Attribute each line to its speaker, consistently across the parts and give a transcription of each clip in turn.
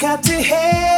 Speaker 1: got to have.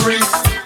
Speaker 1: free.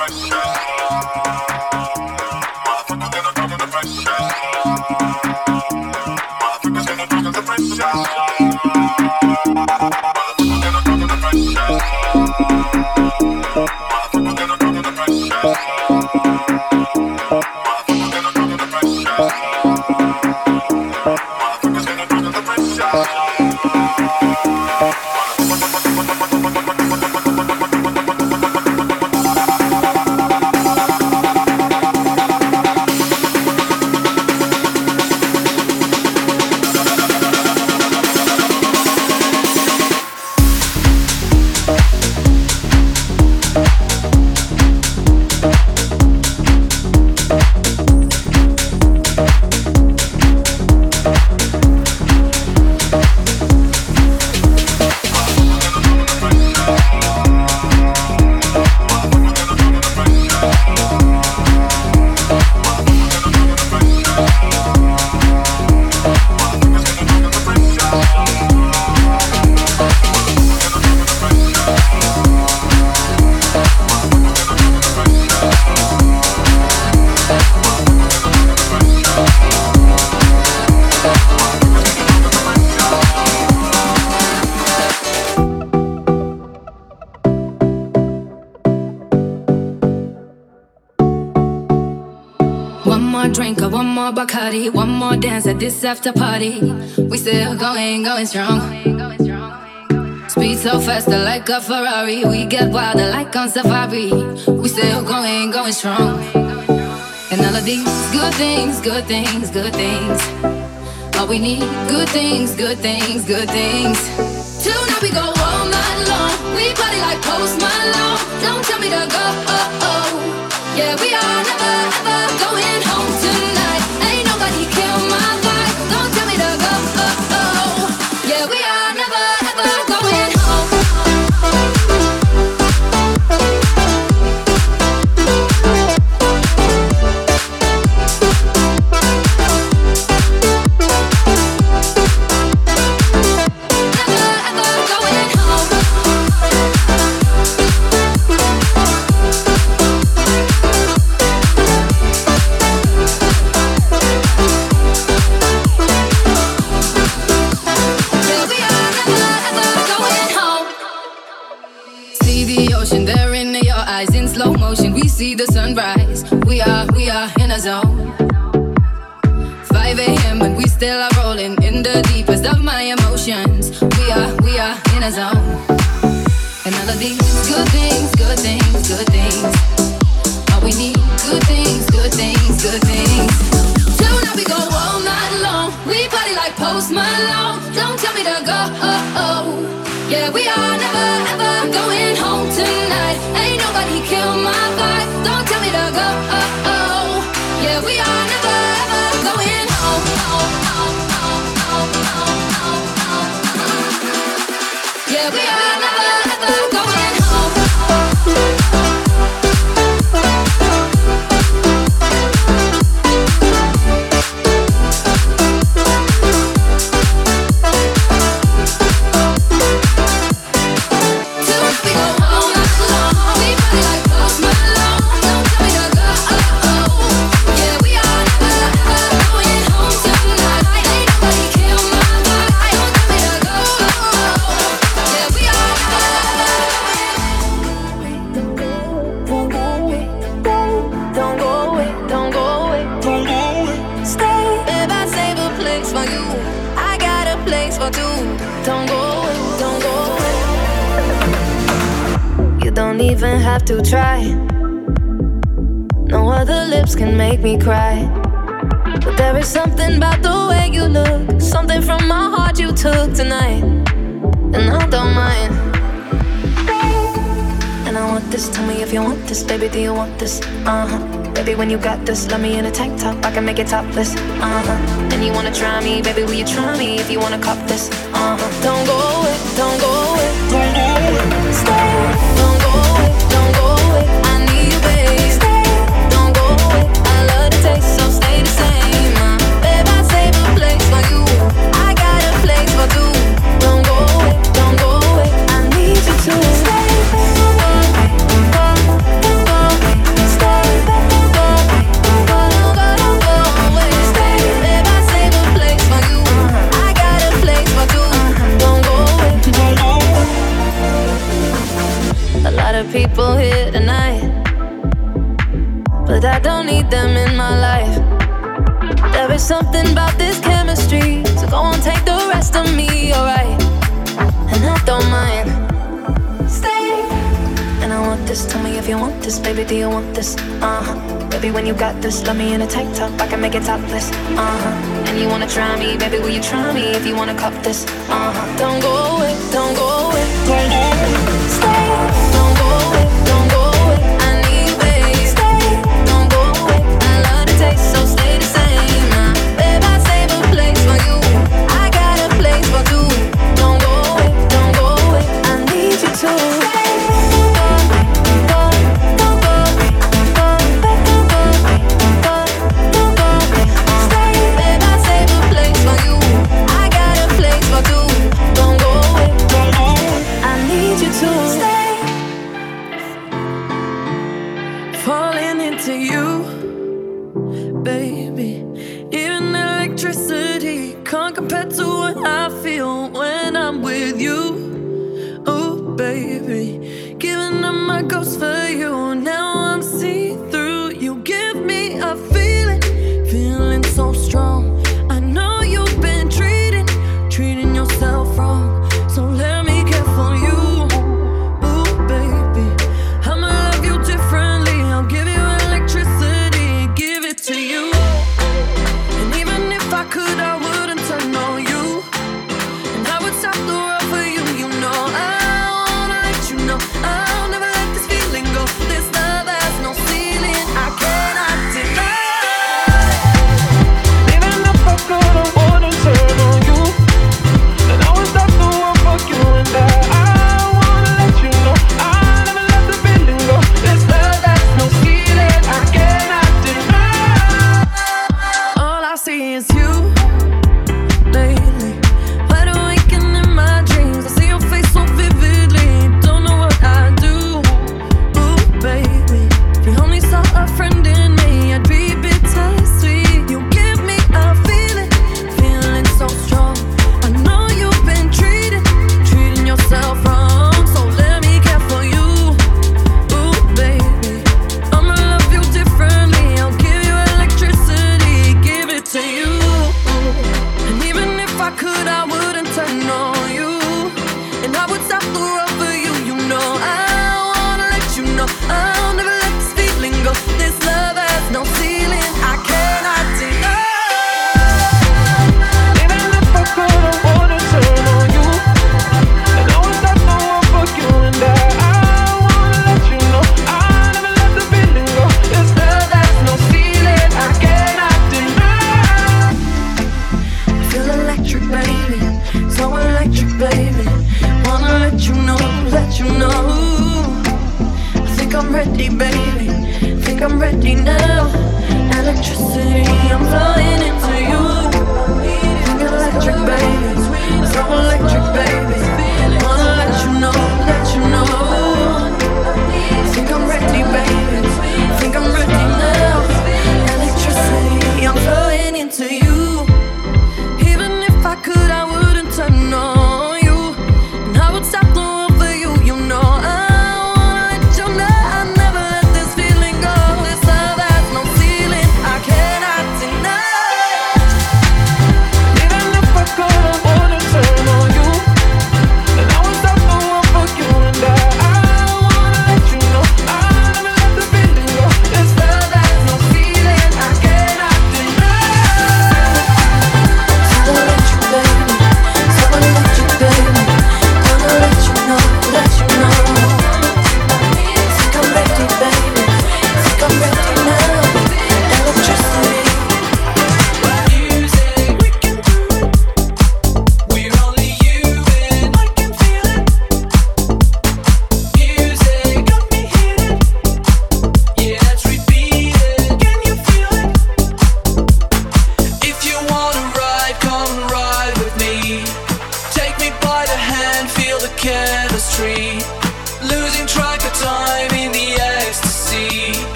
Speaker 1: myself.
Speaker 2: This after party. We still going, going strong. Speed so faster like a Ferrari. We get wilder like on safari. We still going, going strong. And all of these good things, good things, good things. All we need, good things, good things, good things. Tonight we go all night long. We party like Post Malone. Don't tell me to go. Oh, oh. Yeah, we are never ever going
Speaker 3: you got this. Love me in a tank top, I can make it topless. Uh huh. And you wanna try me, baby? Will you try me if you wanna cop this? Uh huh. Don't go away, don't go. stop this, uh huh. And you wanna try me, baby, will you try me if you wanna cop this?